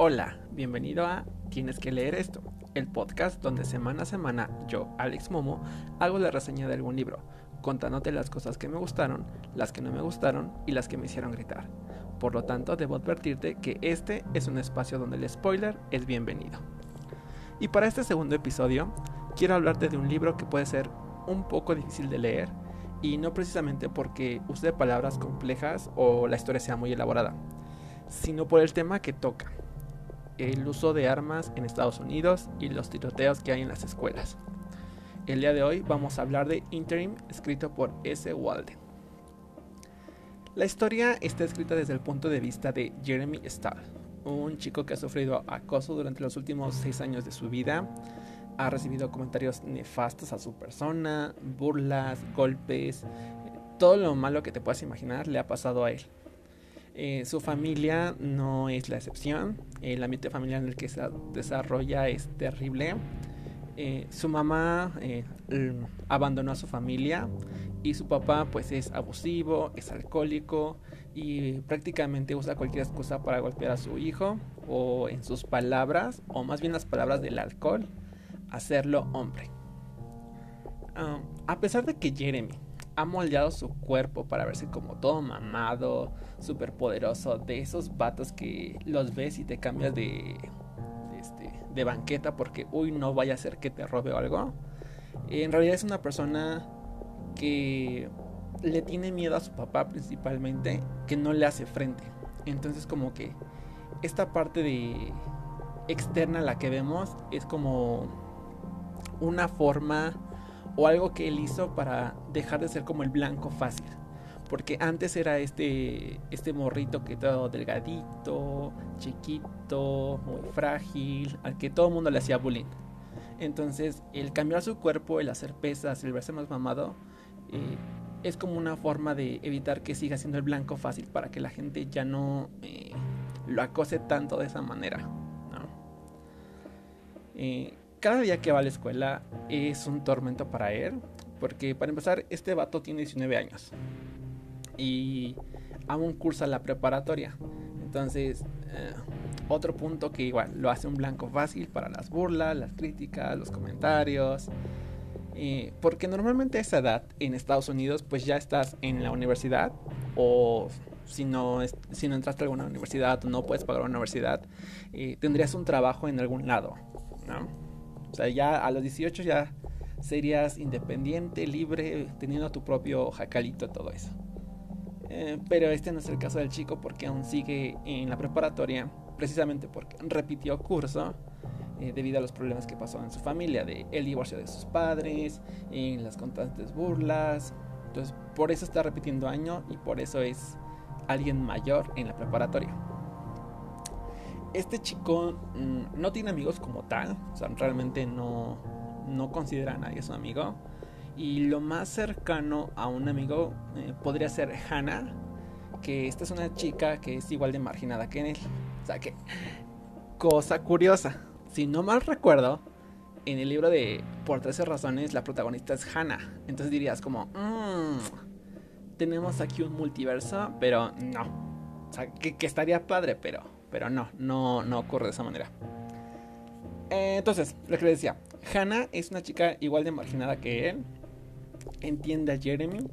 Hola, bienvenido a Tienes que leer esto, el podcast donde semana a semana yo, Alex Momo, hago la reseña de algún libro, contándote las cosas que me gustaron, las que no me gustaron y las que me hicieron gritar. Por lo tanto, debo advertirte que este es un espacio donde el spoiler es bienvenido. Y para este segundo episodio, quiero hablarte de un libro que puede ser un poco difícil de leer, y no precisamente porque use palabras complejas o la historia sea muy elaborada, sino por el tema que toca el uso de armas en Estados Unidos y los tiroteos que hay en las escuelas. El día de hoy vamos a hablar de Interim, escrito por S. Walden. La historia está escrita desde el punto de vista de Jeremy Stahl, un chico que ha sufrido acoso durante los últimos seis años de su vida, ha recibido comentarios nefastos a su persona, burlas, golpes, todo lo malo que te puedas imaginar le ha pasado a él. Eh, su familia no es la excepción. El ambiente familiar en el que se desarrolla es terrible. Eh, su mamá eh, abandonó a su familia y su papá pues es abusivo, es alcohólico y prácticamente usa cualquier excusa para golpear a su hijo o en sus palabras, o más bien las palabras del alcohol, hacerlo hombre. Ah, a pesar de que Jeremy ha moldeado su cuerpo para verse como todo mamado, súper poderoso, de esos vatos que los ves y te cambias de, este, de banqueta porque, uy, no vaya a ser que te robe o algo. En realidad es una persona que le tiene miedo a su papá principalmente, que no le hace frente. Entonces como que esta parte de externa la que vemos es como una forma o algo que él hizo para dejar de ser como el blanco fácil. Porque antes era este, este morrito que todo delgadito, chiquito, muy frágil, al que todo el mundo le hacía bullying. Entonces, el cambiar su cuerpo, el hacer pesas, el verse más mamado, eh, es como una forma de evitar que siga siendo el blanco fácil para que la gente ya no eh, lo acose tanto de esa manera. ¿no? Eh, cada día que va a la escuela es un tormento para él. Porque para empezar, este vato tiene 19 años. Y aún cursa la preparatoria. Entonces, eh, otro punto que igual lo hace un blanco fácil para las burlas, las críticas, los comentarios. Eh, porque normalmente a esa edad en Estados Unidos pues ya estás en la universidad o si no, si no entraste a alguna universidad o no puedes pagar una universidad, eh, tendrías un trabajo en algún lado, ¿no? O sea, ya a los 18 ya serías independiente, libre, teniendo tu propio jacalito, todo eso. Eh, pero este no es el caso del chico porque aún sigue en la preparatoria, precisamente porque repitió curso eh, debido a los problemas que pasó en su familia, de el divorcio de sus padres, en las constantes burlas. Entonces, por eso está repitiendo año y por eso es alguien mayor en la preparatoria este chico mm, no tiene amigos como tal, o sea, realmente no, no considera a nadie su amigo. Y lo más cercano a un amigo eh, podría ser Hannah, que esta es una chica que es igual de marginada que él. O sea que, cosa curiosa, si no mal recuerdo, en el libro de Por 13 razones la protagonista es Hannah. Entonces dirías como, mmm, tenemos aquí un multiverso, pero no. O sea, que estaría padre, pero pero no, no, no ocurre de esa manera. Eh, entonces, lo que le decía, Hannah es una chica igual de marginada que él. Entiende a Jeremy.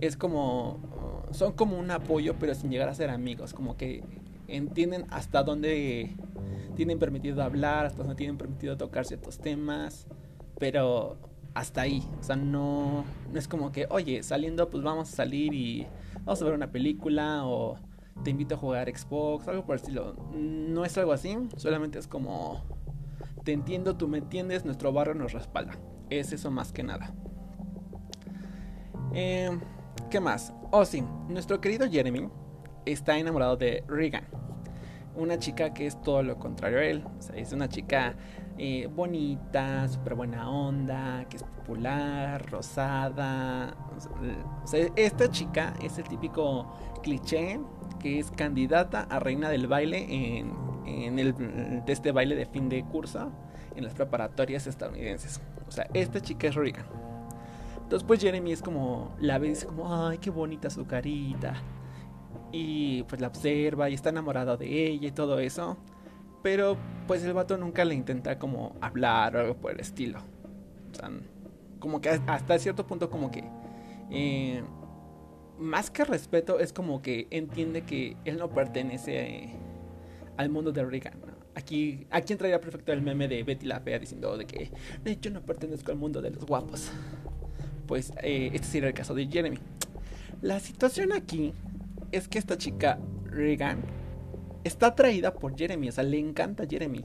Es como. Son como un apoyo, pero sin llegar a ser amigos. Como que entienden hasta dónde tienen permitido hablar, hasta dónde tienen permitido tocar ciertos temas. Pero hasta ahí. O sea, no, no es como que, oye, saliendo, pues vamos a salir y vamos a ver una película o te invito a jugar Xbox, algo por el estilo. No es algo así, solamente es como te entiendo, tú me entiendes, nuestro barrio nos respalda. Es eso más que nada. Eh, ¿Qué más? Oh, sí, nuestro querido Jeremy está enamorado de Regan, una chica que es todo lo contrario a él. O sea, es una chica eh, bonita, súper buena onda, que es popular, rosada. O sea, esta chica es el típico cliché que es candidata a reina del baile en, en el, de este baile de fin de curso en las preparatorias estadounidenses. O sea, esta chica es Regan. Entonces pues Jeremy es como, la ve y dice como, ay, qué bonita su carita. Y pues la observa y está enamorado de ella y todo eso. Pero pues el vato nunca le intenta como hablar o algo por el estilo. O sea, como que hasta cierto punto como que... Eh, más que respeto es como que entiende que él no pertenece al mundo de Regan. Aquí, aquí entraría perfecto el meme de Betty la Fea diciendo de que yo no pertenezco al mundo de los guapos. Pues eh, este sería el caso de Jeremy. La situación aquí es que esta chica, Regan, está atraída por Jeremy, o sea, le encanta Jeremy.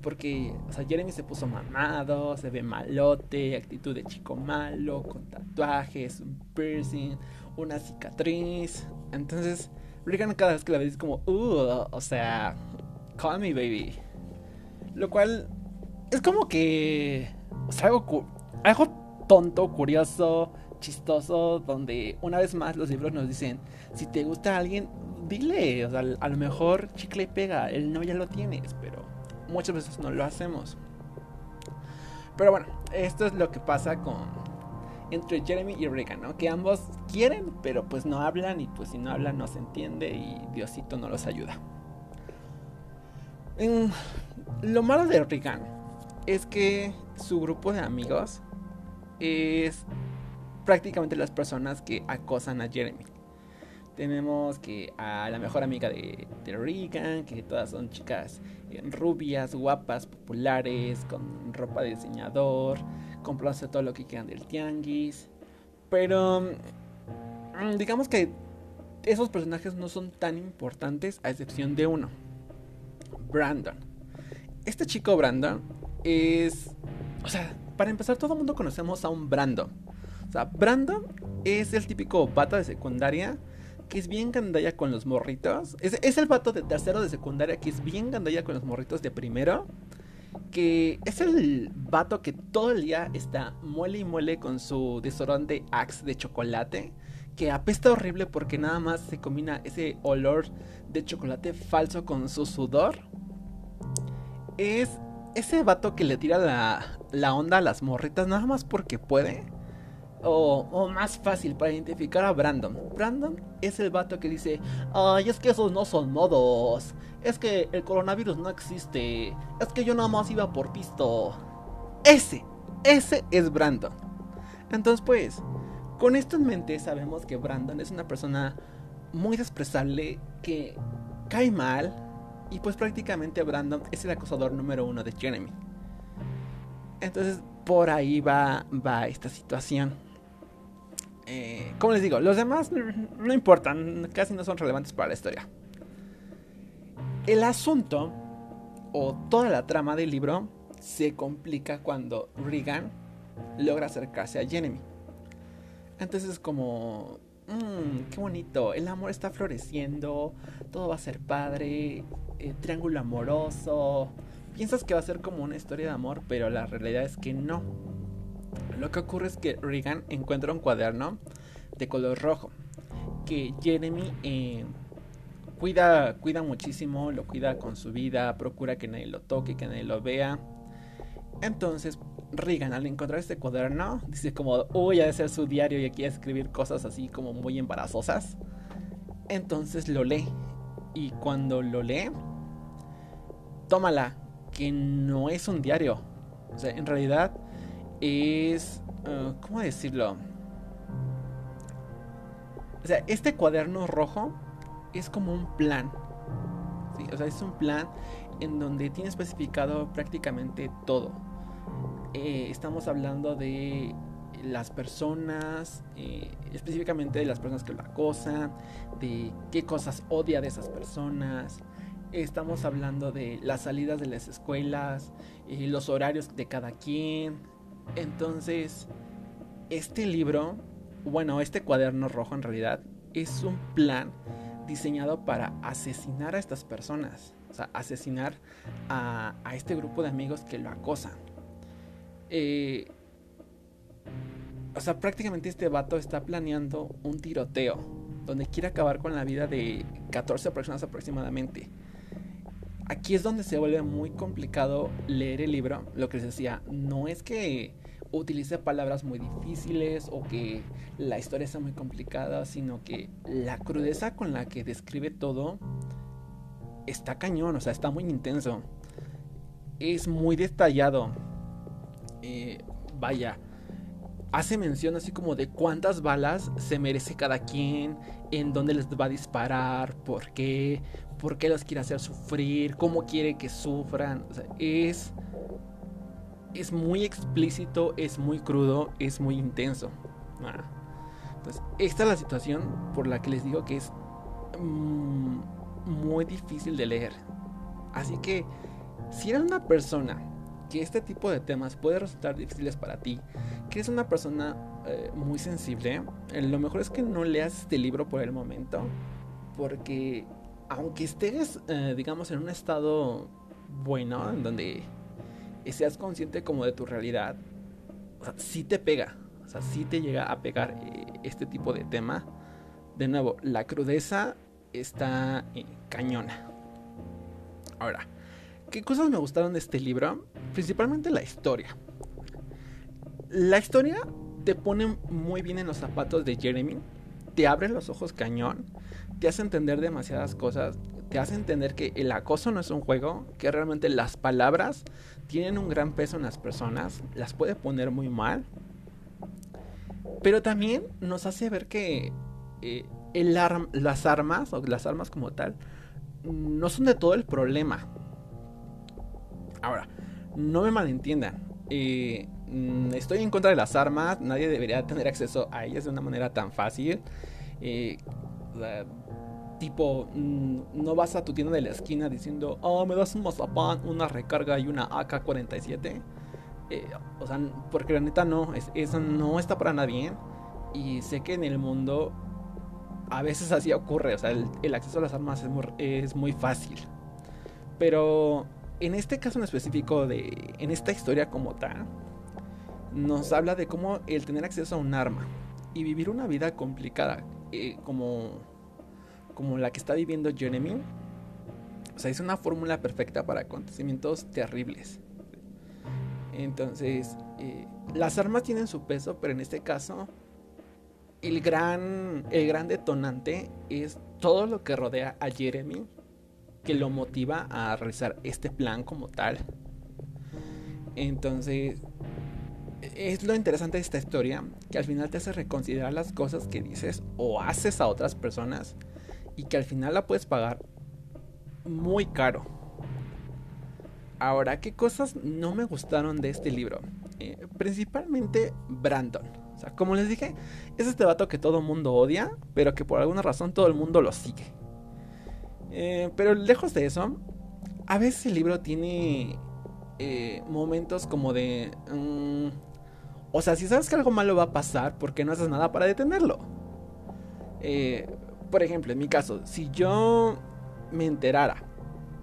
Porque, o sea, Jeremy se puso mamado, se ve malote, actitud de chico malo, con tatuajes, un piercing, una cicatriz. Entonces, Regan cada vez que la ve es como, uh, o sea, call me baby. Lo cual es como que, o sea, algo, algo tonto, curioso, chistoso, donde una vez más los libros nos dicen, si te gusta alguien, dile, o sea, a lo mejor chicle y pega, el no ya lo tienes, pero muchas veces no lo hacemos. Pero bueno, esto es lo que pasa con entre Jeremy y Regan, ¿no? Que ambos pero pues no hablan y pues si no hablan no se entiende y Diosito no los ayuda. lo malo de Regan es que su grupo de amigos es prácticamente las personas que acosan a Jeremy. Tenemos que a la mejor amiga de, de Regan, que todas son chicas eh, rubias, guapas, populares, con ropa de diseñador, comprándose todo lo que quieran del tianguis. Pero mm, digamos que esos personajes no son tan importantes a excepción de uno. Brandon. Este chico Brandon es... O sea, para empezar todo el mundo conocemos a un Brandon. O sea, Brandon es el típico vato de secundaria que es bien gandalla con los morritos. Es, es, el vato de tercero de secundaria que es bien gandalla con los morritos de primero. Que es el vato que todo el día está muele y muele con su desodorante Axe de chocolate. Que apesta horrible porque nada más se combina ese olor de chocolate falso con su sudor. Es ese vato que le tira la, la onda a las morritas nada más porque puede o, más fácil para identificar a Brandon. Brandon es el vato que dice, ay, es que esos no son modos. Es que el coronavirus no existe. Es que yo nada más iba por pisto. Ese, ese es Brandon. Entonces pues, con esto en mente sabemos que Brandon es una persona muy desprezable que cae mal. Y pues prácticamente Brandon es el acosador número uno de Jeremy. Entonces por ahí va, va esta situación. Eh, como les digo, los demás no importan, casi no son relevantes para la historia. El asunto o toda la trama del libro se complica cuando Regan logra acercarse a Jeremy. Entonces como, mmm, qué bonito, el amor está floreciendo, todo va a ser padre, eh, triángulo amoroso. Piensas que va a ser como una historia de amor, pero la realidad es que no. Lo que ocurre es que Regan encuentra un cuaderno de color rojo que Jeremy eh, cuida, cuida muchísimo, lo cuida con su vida, procura que nadie lo toque, que nadie lo vea. Entonces, Regan al encontrar este cuaderno dice como, uy, ha de ser su diario y aquí escribir cosas así como muy embarazosas. Entonces lo lee. Y cuando lo lee, tómala, que no es un diario. O sea, en realidad es... Uh, ¿Cómo decirlo? O sea, este cuaderno rojo es como un plan. O sea, es un plan en donde tiene especificado prácticamente todo. Eh, estamos hablando de las personas, eh, específicamente de las personas que lo acosan, de qué cosas odia de esas personas. Estamos hablando de las salidas de las escuelas, eh, los horarios de cada quien, entonces, este libro, bueno, este cuaderno rojo en realidad es un plan diseñado para asesinar a estas personas. Sea, asesinar a, este grupo de amigos que lo acosan. Eh, o sea, prácticamente este vato está planeando un tiroteo donde quiere acabar con la vida de 14 personas aproximadamente. Aquí es donde se vuelve muy complicado leer el libro. Lo que les decía, no es que utilice palabras muy difíciles o que la historia sea muy complicada, sino que la crudeza con la que describe todo está cañón, o sea, está muy intenso. Es muy detallado. Eh, vaya, hace mención así como de cuántas balas se merece cada quien, en dónde les va a disparar, por qué, por qué los quiere hacer sufrir, cómo quiere que sufran. O sea, es, es muy explícito, es muy crudo, es muy intenso. Ah. Entonces, esta es la situación por la que les digo que es mm, muy difícil de leer. Así que, si eres una persona que este tipo de temas puede resultar difíciles para ti, que eres una persona eh, muy sensible, eh, lo mejor es que no leas este libro por el momento, porque aunque estés, eh, digamos, en un estado bueno, en donde seas consciente como de tu realidad, o sea, sí te pega, o sea, sí te llega a pegar este tipo de tema. De nuevo, la crudeza está cañona. Ahora, ¿qué cosas me gustaron de este libro? Principalmente la historia. La historia te pone muy bien en los zapatos de Jeremy, te abre los ojos cañón, te hace entender demasiadas cosas, te hace entender que el acoso no es un juego, que realmente las palabras tienen un gran peso en las personas, las puede poner muy mal, pero también nos hace ver que eh, las armas, o las armas como tal, no son de todo el problema. Ahora, no me malentiendan. Eh, estoy en contra de las armas. Nadie debería tener acceso a ellas de una manera tan fácil. Eh, tipo, mm, no vas a tu tienda de la esquina diciendo, oh, me das un mazapán, una recarga y una AK-47. Eh, o sea, porque la neta no, eso no está para nada bien. Y sé que en el mundo a veces así ocurre, o sea, el, acceso a las armas es muy fácil. Pero en este caso en específico, de, en esta historia como tal, nos habla de cómo el tener acceso a un arma y vivir una vida complicada eh, como, como la que está viviendo Jeremy, o sea, es una fórmula perfecta para acontecimientos terribles. Entonces, eh, las armas tienen su peso, pero en este caso, el gran, el gran detonante es todo lo que rodea a Jeremy que lo motiva a realizar este plan como tal. Entonces, es lo interesante de esta historia, que al final te hace reconsiderar las cosas que dices o haces a otras personas y que al final la puedes pagar muy caro. Ahora, ¿qué cosas no me gustaron de este libro? Eh, principalmente Brandon. O sea, como les dije, es este vato que todo mundo odia, pero que por alguna razón todo el mundo lo sigue. Eh, pero lejos de eso, a veces el libro tiene eh, momentos como de... Mm, o sea, si sabes que algo malo va a pasar, ¿por qué no haces nada para detenerlo? Eh, por ejemplo, en mi caso, si yo me enterara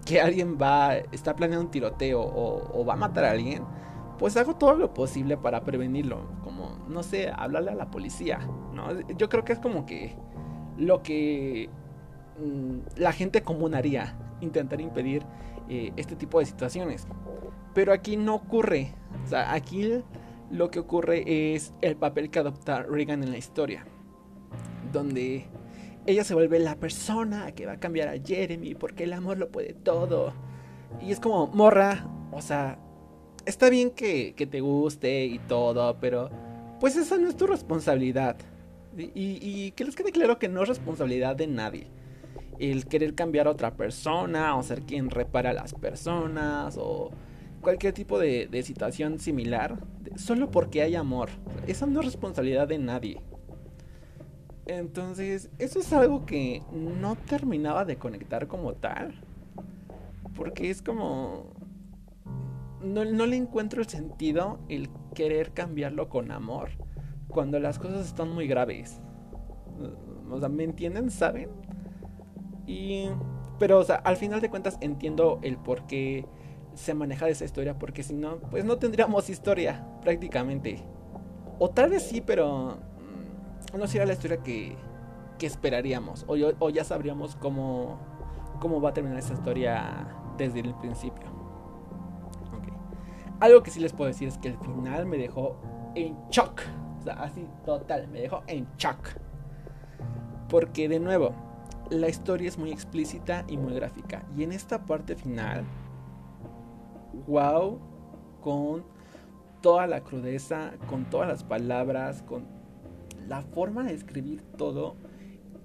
que alguien va, está planeando un tiroteo o, va a matar a alguien, pues hago todo lo posible para prevenirlo. Como, no sé, hablarle a la policía, ¿no? Yo creo que es como que lo que Mm, la gente común haría, intentar impedir eh, este tipo de situaciones. Pero aquí no ocurre. O sea, aquí lo que ocurre es el papel que adopta Reagan en la historia. Donde ella se vuelve la persona que va a cambiar a Jeremy porque el amor lo puede todo. Y es como, morra, o sea, está bien que, te guste y todo, pero pues esa no es tu responsabilidad. Y, que les quede claro que no es responsabilidad de nadie el querer cambiar a otra persona o ser quien repara a las personas o cualquier tipo de, situación similar solo porque hay amor. Esa no es responsabilidad de nadie. Entonces, eso es algo que no terminaba de conectar como tal. Porque es como... No, no le encuentro el sentido el querer cambiarlo con amor cuando las cosas están muy graves. O sea, ¿me entienden? ¿Saben? Y, pero, o sea, al final de cuentas entiendo el por qué se maneja esa historia, porque si no, pues no tendríamos historia prácticamente. O tal vez sí, pero mm, no sería la historia que, que esperaríamos. O, ya sabríamos cómo, cómo va a terminar esa historia desde el principio. Algo que sí les puedo decir es que el final me dejó en shock. O sea, así total, me dejó en shock. Porque de nuevo, la historia es muy explícita y muy gráfica. Y en esta parte final, wow, con toda la crudeza, con todas las palabras, con la forma de escribir todo,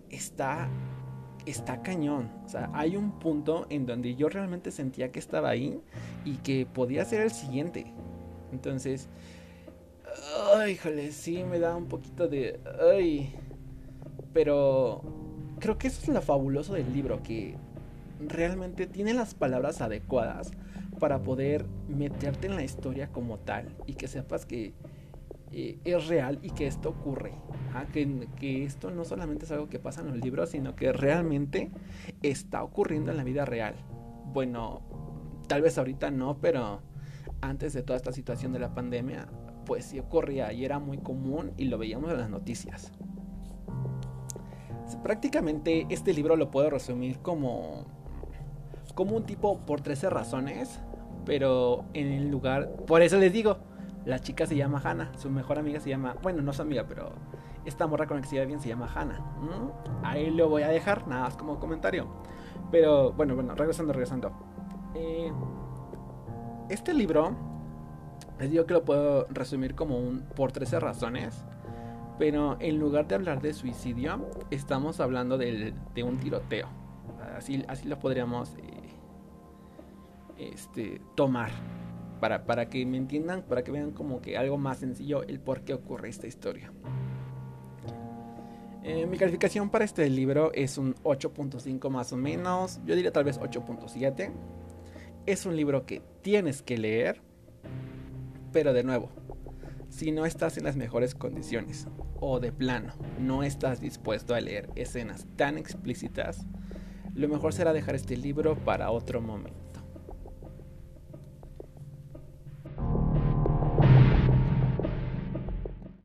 está, está cañón. O sea, hay un punto en donde yo realmente sentía que estaba ahí y que podía ser el siguiente. Entonces, ay, híjole, sí me da un poquito de, ay, pero creo que eso es lo fabuloso del libro, que realmente tiene las palabras adecuadas para poder meterte en la historia como tal y que sepas que eh, es real y que esto ocurre. Que, que, esto no solamente es algo que pasa en los libros, sino que realmente está ocurriendo en la vida real. Bueno, tal vez ahorita no, pero antes de toda esta situación de la pandemia, pues sí ocurría y era muy común y lo veíamos en las noticias. Prácticamente este libro lo puedo resumir como, como un tipo por 13 razones, pero en el lugar, por eso les digo, la chica se llama Hannah, su mejor amiga se llama, bueno, no su amiga, pero esta morra con la que se lleva bien se llama Hannah. Ahí lo voy a dejar, nada más como comentario. Pero bueno, bueno, regresando, regresando. Eh, este libro, les digo que lo puedo resumir como un por 13 razones. Pero en lugar de hablar de suicidio, estamos hablando de, un tiroteo. Así, así lo podríamos eh, este, tomar para, para que me entiendan, para que vean como que algo más sencillo el por qué ocurre esta historia. Eh, mi calificación para este libro es un 8.5 más o menos, yo diría tal vez 8.7. Es un libro que tienes que leer, pero de nuevo, si no estás en las mejores condiciones o de plano no estás dispuesto a leer escenas tan explícitas, lo mejor será dejar este libro para otro momento.